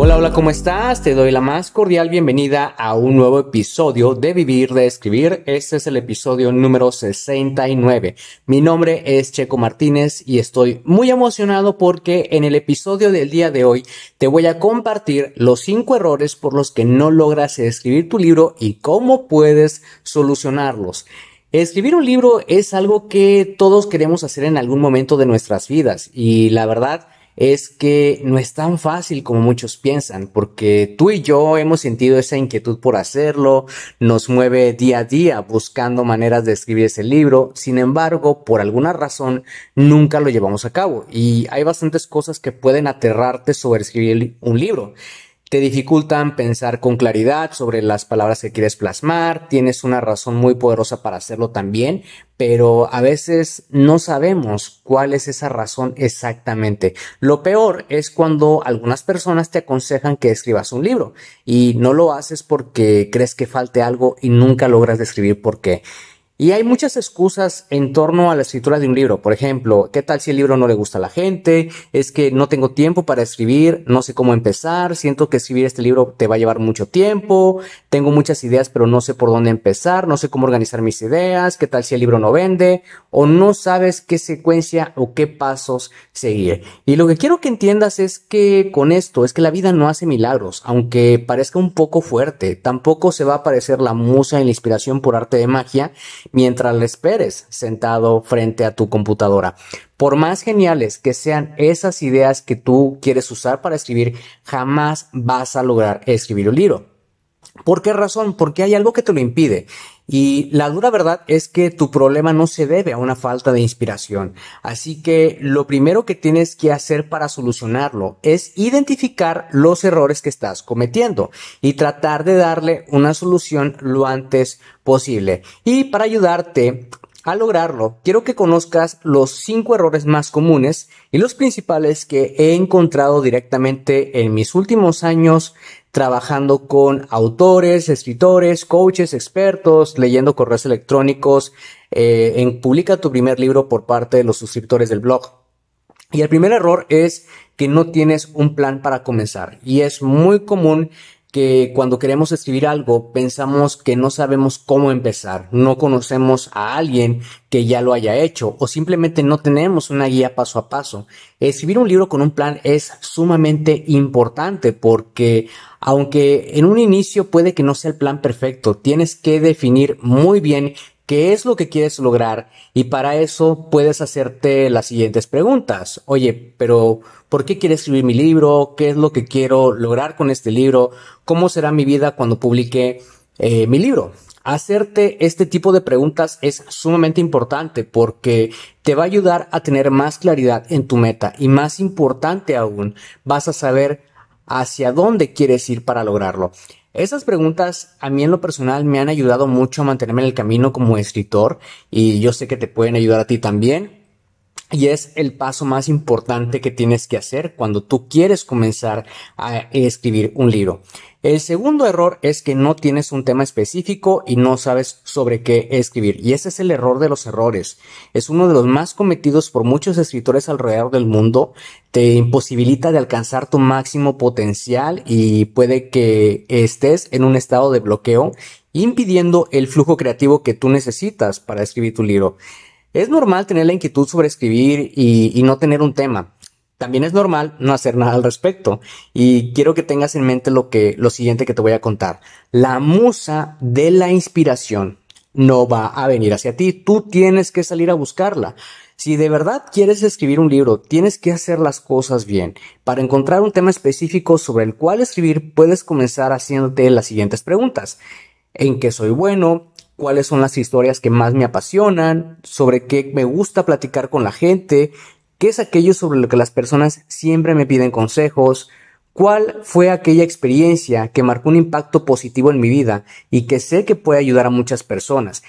Hola, hola, ¿cómo estás? Te doy la más cordial bienvenida a un nuevo episodio de Vivir de Escribir. Este es el episodio número 69. Mi nombre es Checo Martínez y estoy muy emocionado porque en el episodio del día de hoy te voy a compartir los cinco errores por los que no logras escribir tu libro y cómo puedes solucionarlos. Escribir un libro es algo que todos queremos hacer en algún momento de nuestras vidas y la verdad es que no es tan fácil como muchos piensan, porque tú y yo hemos sentido esa inquietud por hacerlo, nos mueve día a día buscando maneras de escribir ese libro, sin embargo, por alguna razón, nunca lo llevamos a cabo. Y hay bastantes cosas que pueden aterrarte sobre escribir un libro te dificultan pensar con claridad sobre las palabras que quieres plasmar, tienes una razón muy poderosa para hacerlo también, pero a veces no sabemos cuál es esa razón exactamente. Lo peor es cuando algunas personas te aconsejan que escribas un libro y no lo haces porque crees que falte algo y nunca logras describir por qué. Y hay muchas excusas en torno a la escritura de un libro. Por ejemplo, ¿qué tal si el libro no le gusta a la gente? Es que no tengo tiempo para escribir, no sé cómo empezar, siento que escribir este libro te va a llevar mucho tiempo, tengo muchas ideas pero no sé por dónde empezar, no sé cómo organizar mis ideas, ¿qué tal si el libro no vende? O no sabes qué secuencia o qué pasos seguir. Y lo que quiero que entiendas es que con esto es que la vida no hace milagros, aunque parezca un poco fuerte, tampoco se va a aparecer la musa y la inspiración por arte de magia mientras le esperes sentado frente a tu computadora. Por más geniales que sean esas ideas que tú quieres usar para escribir, jamás vas a lograr escribir un libro. ¿Por qué razón? Porque hay algo que te lo impide. Y la dura verdad es que tu problema no se debe a una falta de inspiración. Así que lo primero que tienes que hacer para solucionarlo es identificar los errores que estás cometiendo y tratar de darle una solución lo antes posible. Y para ayudarte a lograrlo, quiero que conozcas los cinco errores más comunes y los principales que he encontrado directamente en mis últimos años trabajando con autores, escritores, coaches, expertos, leyendo correos electrónicos, eh, en publica tu primer libro por parte de los suscriptores del blog. Y el primer error es que no tienes un plan para comenzar. Y es muy común que cuando queremos escribir algo pensamos que no sabemos cómo empezar, no conocemos a alguien que ya lo haya hecho o simplemente no tenemos una guía paso a paso. Escribir un libro con un plan es sumamente importante porque aunque en un inicio puede que no sea el plan perfecto, tienes que definir muy bien qué es lo que quieres lograr y para eso puedes hacerte las siguientes preguntas. Oye, pero ¿por qué quiero escribir mi libro? ¿Qué es lo que quiero lograr con este libro? ¿Cómo será mi vida cuando publique eh, mi libro? Hacerte este tipo de preguntas es sumamente importante porque te va a ayudar a tener más claridad en tu meta y más importante aún, vas a saber hacia dónde quieres ir para lograrlo. Esas preguntas a mí en lo personal me han ayudado mucho a mantenerme en el camino como escritor y yo sé que te pueden ayudar a ti también. Y es el paso más importante que tienes que hacer cuando tú quieres comenzar a escribir un libro. El segundo error es que no tienes un tema específico y no sabes sobre qué escribir. Y ese es el error de los errores. Es uno de los más cometidos por muchos escritores alrededor del mundo. Te imposibilita de alcanzar tu máximo potencial y puede que estés en un estado de bloqueo, impidiendo el flujo creativo que tú necesitas para escribir tu libro. Es normal tener la inquietud sobre escribir y, no tener un tema. También es normal no hacer nada al respecto. Y quiero que tengas en mente lo que, lo siguiente que te voy a contar. La musa de la inspiración no va a venir hacia ti. Tú tienes que salir a buscarla. Si de verdad quieres escribir un libro, tienes que hacer las cosas bien. Para encontrar un tema específico sobre el cual escribir, puedes comenzar haciéndote las siguientes preguntas. ¿En qué soy bueno? ¿Cuáles son las historias que más me apasionan? ¿Sobre qué me gusta platicar con la gente? ¿Qué es aquello sobre lo que las personas siempre me piden consejos? ¿Cuál fue aquella experiencia que marcó un impacto positivo en mi vida y que sé que puede ayudar a muchas personas?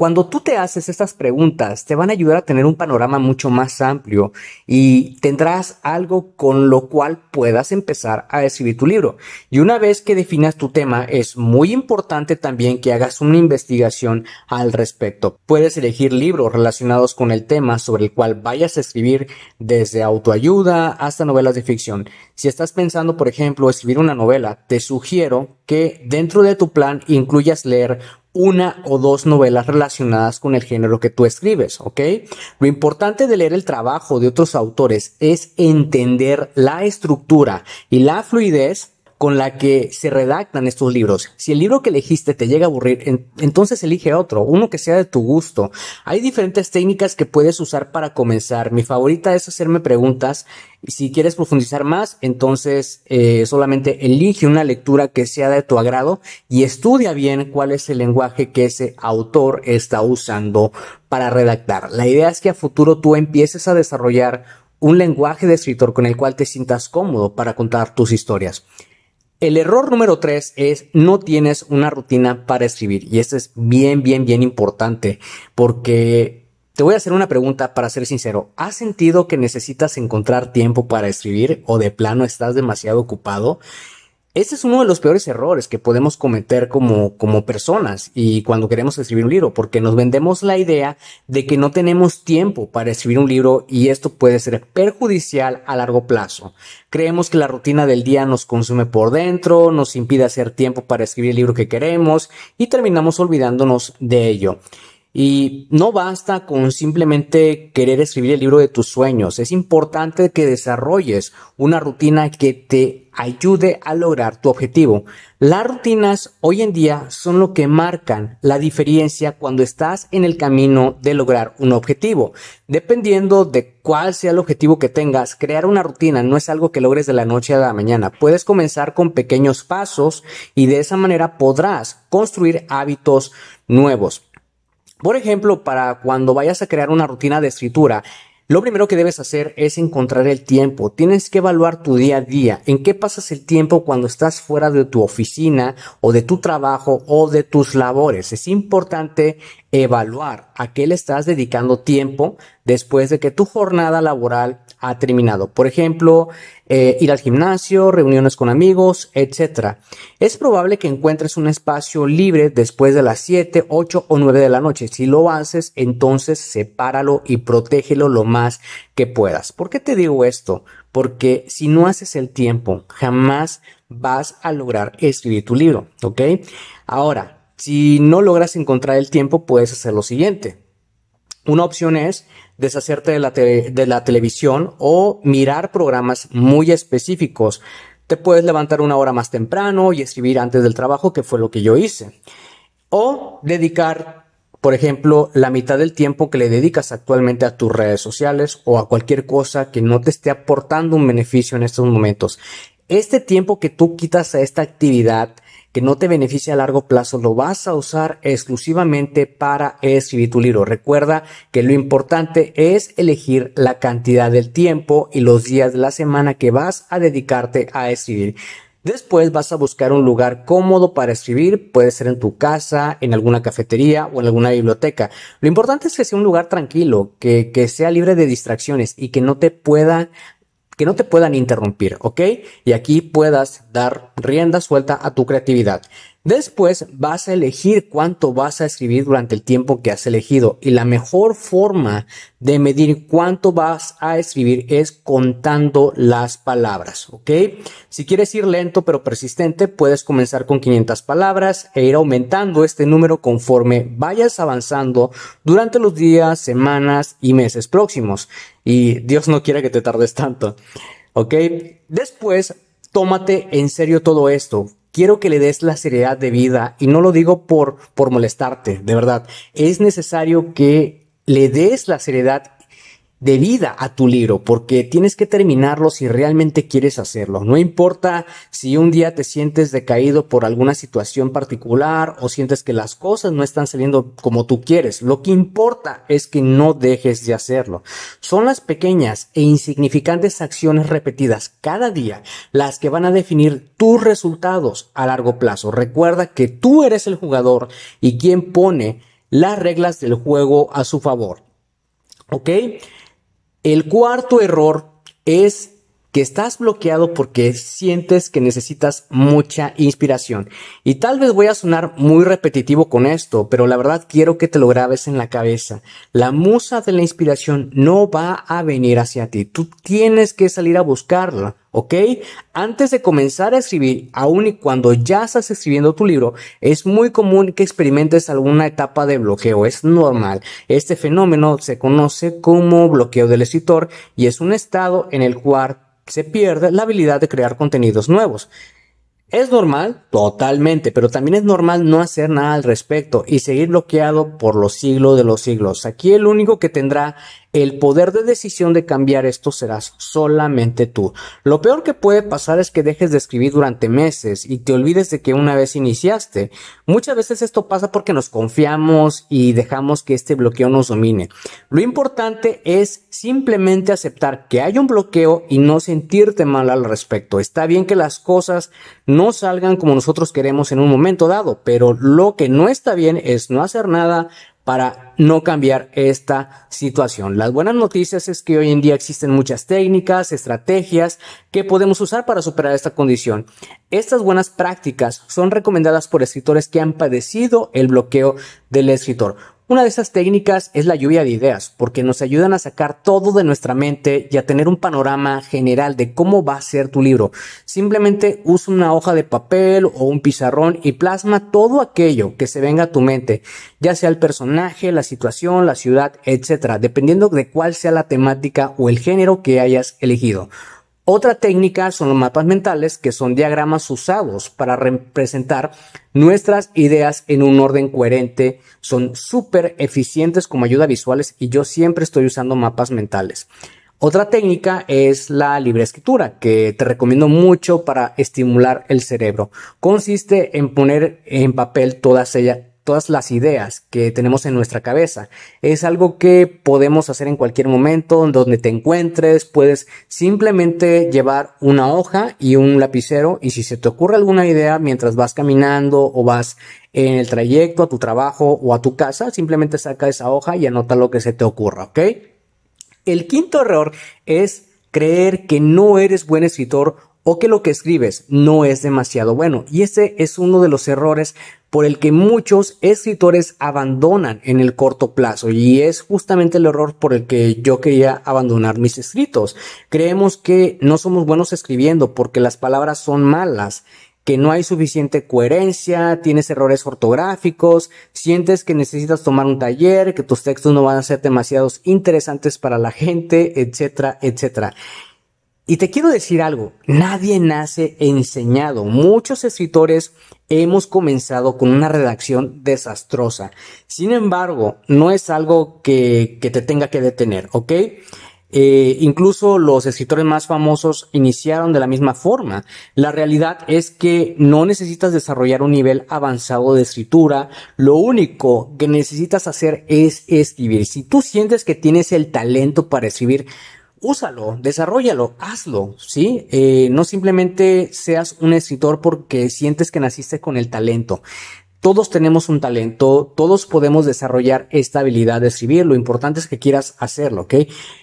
Cuando tú te haces estas preguntas, te van a ayudar a tener un panorama mucho más amplio y tendrás algo con lo cual puedas empezar a escribir tu libro. Y una vez que definas tu tema, es muy importante también que hagas una investigación al respecto. Puedes elegir libros relacionados con el tema sobre el cual vayas a escribir desde autoayuda hasta novelas de ficción. Si estás pensando, por ejemplo, escribir una novela, te sugiero que dentro de tu plan incluyas leer una o dos novelas relacionadas con el género que tú escribes, ¿ok? Lo importante de leer el trabajo de otros autores es entender la estructura y la fluidez con la que se redactan estos libros. Si el libro que elegiste te llega a aburrir, entonces elige otro, uno que sea de tu gusto. Hay diferentes técnicas que puedes usar para comenzar. Mi favorita es hacerme preguntas y si quieres profundizar más, entonces eh, solamente elige una lectura que sea de tu agrado y estudia bien cuál es el lenguaje que ese autor está usando para redactar. La idea es que a futuro tú empieces a desarrollar un lenguaje de escritor con el cual te sientas cómodo para contar tus historias. El error número tres es no tienes una rutina para escribir y esto es bien, bien, bien importante porque te voy a hacer una pregunta para ser sincero. ¿Has sentido que necesitas encontrar tiempo para escribir o de plano estás demasiado ocupado? Ese es uno de los peores errores que podemos cometer como, como personas y cuando queremos escribir un libro, porque nos vendemos la idea de que no tenemos tiempo para escribir un libro y esto puede ser perjudicial a largo plazo. Creemos que la rutina del día nos consume por dentro, nos impide hacer tiempo para escribir el libro que queremos y terminamos olvidándonos de ello. Y no basta con simplemente querer escribir el libro de tus sueños. Es importante que desarrolles una rutina que te ayude a lograr tu objetivo. Las rutinas hoy en día son lo que marcan la diferencia cuando estás en el camino de lograr un objetivo. Dependiendo de cuál sea el objetivo que tengas, crear una rutina no es algo que logres de la noche a la mañana. Puedes comenzar con pequeños pasos y de esa manera podrás construir hábitos nuevos. Por ejemplo, para cuando vayas a crear una rutina de escritura, lo primero que debes hacer es encontrar el tiempo. Tienes que evaluar tu día a día. ¿En qué pasas el tiempo cuando estás fuera de tu oficina o de tu trabajo o de tus labores? Es importante evaluar a qué le estás dedicando tiempo después de que tu jornada laboral ha terminado. Por ejemplo, eh, ir al gimnasio, reuniones con amigos, etc. Es probable que encuentres un espacio libre después de las 7, 8 o 9 de la noche. Si lo haces, entonces sepáralo y protégelo lo más que puedas. ¿Por qué te digo esto? Porque si no haces el tiempo, jamás vas a lograr escribir tu libro, ¿ok? Ahora, si no logras encontrar el tiempo, puedes hacer lo siguiente. Una opción es deshacerte de la, de la televisión o mirar programas muy específicos. Te puedes levantar una hora más temprano y escribir antes del trabajo, que fue lo que yo hice. O dedicar, por ejemplo, la mitad del tiempo que le dedicas actualmente a tus redes sociales o a cualquier cosa que no te esté aportando un beneficio en estos momentos. Este tiempo que tú quitas a esta actividad que no te beneficia a largo plazo lo vas a usar exclusivamente para escribir tu libro. Recuerda que lo importante es elegir la cantidad del tiempo y los días de la semana que vas a dedicarte a escribir. Después vas a buscar un lugar cómodo para escribir, puede ser en tu casa, en alguna cafetería o en alguna biblioteca. Lo importante es que sea un lugar tranquilo, que, que sea libre de distracciones y que no te pueda que no te puedan interrumpir, ¿ok? Y aquí puedas dar rienda suelta a tu creatividad. Después vas a elegir cuánto vas a escribir durante el tiempo que has elegido y la mejor forma de medir cuánto vas a escribir es contando las palabras, ¿ok? Si quieres ir lento pero persistente, puedes comenzar con 500 palabras e ir aumentando este número conforme vayas avanzando durante los días, semanas y meses próximos. Y Dios no quiere que te tardes tanto, ¿ok? Después, tómate en serio todo esto quiero que le des la seriedad de vida y no lo digo por, por molestarte, de verdad. Es necesario que le des la seriedad de vida a tu libro, porque tienes que terminarlo si realmente quieres hacerlo. No importa si un día te sientes decaído por alguna situación particular o sientes que las cosas no están saliendo como tú quieres. Lo que importa es que no dejes de hacerlo. Son las pequeñas e insignificantes acciones repetidas cada día las que van a definir tus resultados a largo plazo. Recuerda que tú eres el jugador y quien pone las reglas del juego a su favor. ¿Ok? El cuarto error es que estás bloqueado porque sientes que necesitas mucha inspiración. Y tal vez voy a sonar muy repetitivo con esto, pero la verdad quiero que te lo grabes en la cabeza. La musa de la inspiración no va a venir hacia ti. Tú tienes que salir a buscarla. ¿ok? Antes de comenzar a escribir, aun y cuando ya estás escribiendo tu libro, es muy común que experimentes alguna etapa de bloqueo, es normal. Este fenómeno se conoce como bloqueo del escritor y es un estado en el cual se pierde la habilidad de crear contenidos nuevos. ¿Es normal? Totalmente, pero también es normal no hacer nada al respecto y seguir bloqueado por los siglos de los siglos. Aquí el único que tendrá el poder de decisión de cambiar esto serás solamente tú. Lo peor que puede pasar es que dejes de escribir durante meses y te olvides de que una vez iniciaste. Muchas veces esto pasa porque nos confiamos y dejamos que este bloqueo nos domine. Lo importante es simplemente aceptar que hay un bloqueo y no sentirte mal al respecto. Está bien que las cosas no salgan como nosotros queremos en un momento dado, pero lo que no está bien es no hacer nada, para no cambiar esta situación. Las buenas noticias es que hoy en día existen muchas técnicas, estrategias que podemos usar para superar esta condición. Estas buenas prácticas son recomendadas por escritores que han padecido el bloqueo del escritor. Una de esas técnicas es la lluvia de ideas, porque nos ayudan a sacar todo de nuestra mente y a tener un panorama general de cómo va a ser tu libro. Simplemente usa una hoja de papel o un pizarrón y plasma todo aquello que se venga a tu mente, ya sea el personaje, la situación, la ciudad, etc., dependiendo de cuál sea la temática o el género que hayas elegido. Otra técnica son los mapas mentales, que son diagramas usados para representar nuestras ideas en un orden coherente. Son súper eficientes como ayuda visuales y yo siempre estoy usando mapas mentales. Otra técnica es la libre escritura, que te recomiendo mucho para estimular el cerebro. Consiste en poner en papel todas ellas, todas las ideas que tenemos en nuestra cabeza. Es algo que podemos hacer en cualquier momento, donde te encuentres, puedes simplemente llevar una hoja y un lapicero y si se te ocurre alguna idea mientras vas caminando o vas en el trayecto a tu trabajo o a tu casa, simplemente saca esa hoja y anota lo que se te ocurra, ¿ok? El quinto error es creer que no eres buen escritor o que lo que escribes no es demasiado bueno. Y ese es uno de los errores por el que muchos escritores abandonan en el corto plazo y es justamente el error por el que yo quería abandonar mis escritos. Creemos que no somos buenos escribiendo porque las palabras son malas que no hay suficiente coherencia, tienes errores ortográficos, sientes que necesitas tomar un taller, que tus textos no van a ser demasiados interesantes para la gente, etcétera, etcétera. Y te quiero decir algo, nadie nace enseñado. Muchos escritores hemos comenzado con una redacción desastrosa. Sin embargo, no es algo que, te tenga que detener, ¿ok? Eh, incluso los escritores más famosos iniciaron de la misma forma. La realidad es que no necesitas desarrollar un nivel avanzado de escritura. Lo único que necesitas hacer es escribir. Si tú sientes que tienes el talento para escribir, úsalo, desarrollalo, hazlo, ¿sí? Eh, no simplemente seas un escritor porque sientes que naciste con el talento. Todos tenemos un talento, todos podemos desarrollar esta habilidad de escribir, lo importante es que quieras hacerlo, ¿ok?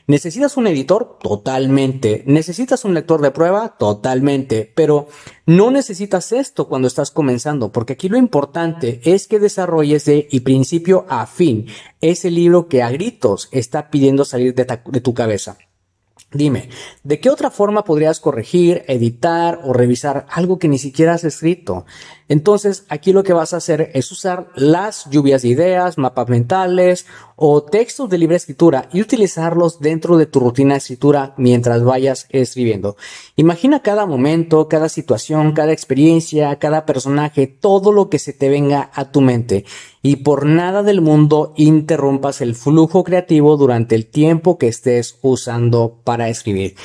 ¿Necesitas un editor? Totalmente. ¿Necesitas un lector de prueba? Totalmente. Pero no necesitas esto cuando estás comenzando, porque aquí lo importante es que desarrolles de y principio a fin ese libro que a gritos está pidiendo salir de, de tu cabeza. Dime, ¿de qué otra forma podrías corregir, editar o revisar algo que ni siquiera has escrito? Entonces, aquí lo que vas a hacer es usar las lluvias de ideas, mapas mentales o textos de libre escritura y utilizarlos dentro de tu rutina de escritura mientras vayas escribiendo. Imagina cada momento, cada situación, cada experiencia, cada personaje, todo lo que se te venga a tu mente y por nada del mundo interrumpas el flujo creativo durante el tiempo que estés usando para escribir.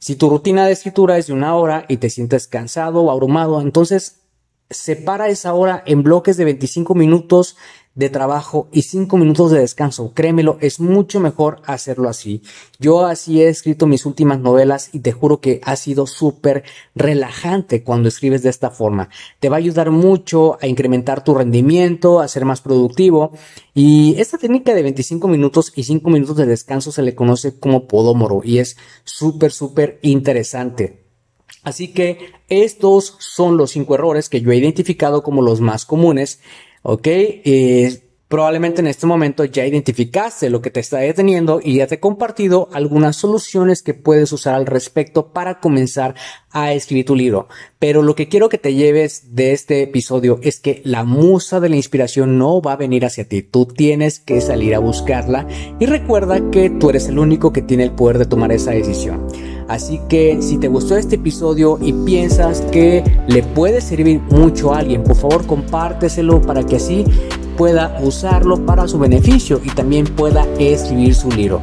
Si tu rutina de escritura es de una hora y te sientes cansado o abrumado, entonces separa esa hora en bloques de 25 minutos de trabajo y 5 minutos de descanso. Créemelo, es mucho mejor hacerlo así. Yo así he escrito mis últimas novelas y te juro que ha sido súper relajante cuando escribes de esta forma. Te va a ayudar mucho a incrementar tu rendimiento, a ser más productivo. Y esta técnica de 25 minutos y 5 minutos de descanso se le conoce como Podomoro y es súper, súper interesante. Así que estos son los cinco errores que yo he identificado como los más comunes. ¿Ok? Eh, Probablemente en este momento ya identificaste lo que te está deteniendo y ya te he compartido algunas soluciones que puedes usar al respecto para comenzar a escribir tu libro. Pero lo que quiero que te lleves de este episodio es que la musa de la inspiración no va a venir hacia ti. Tú tienes que salir a buscarla y recuerda que tú eres el único que tiene el poder de tomar esa decisión. Así que si te gustó este episodio y piensas que le puede servir mucho a alguien, por favor compárteselo para que así pueda usarlo para su beneficio y también pueda escribir su libro.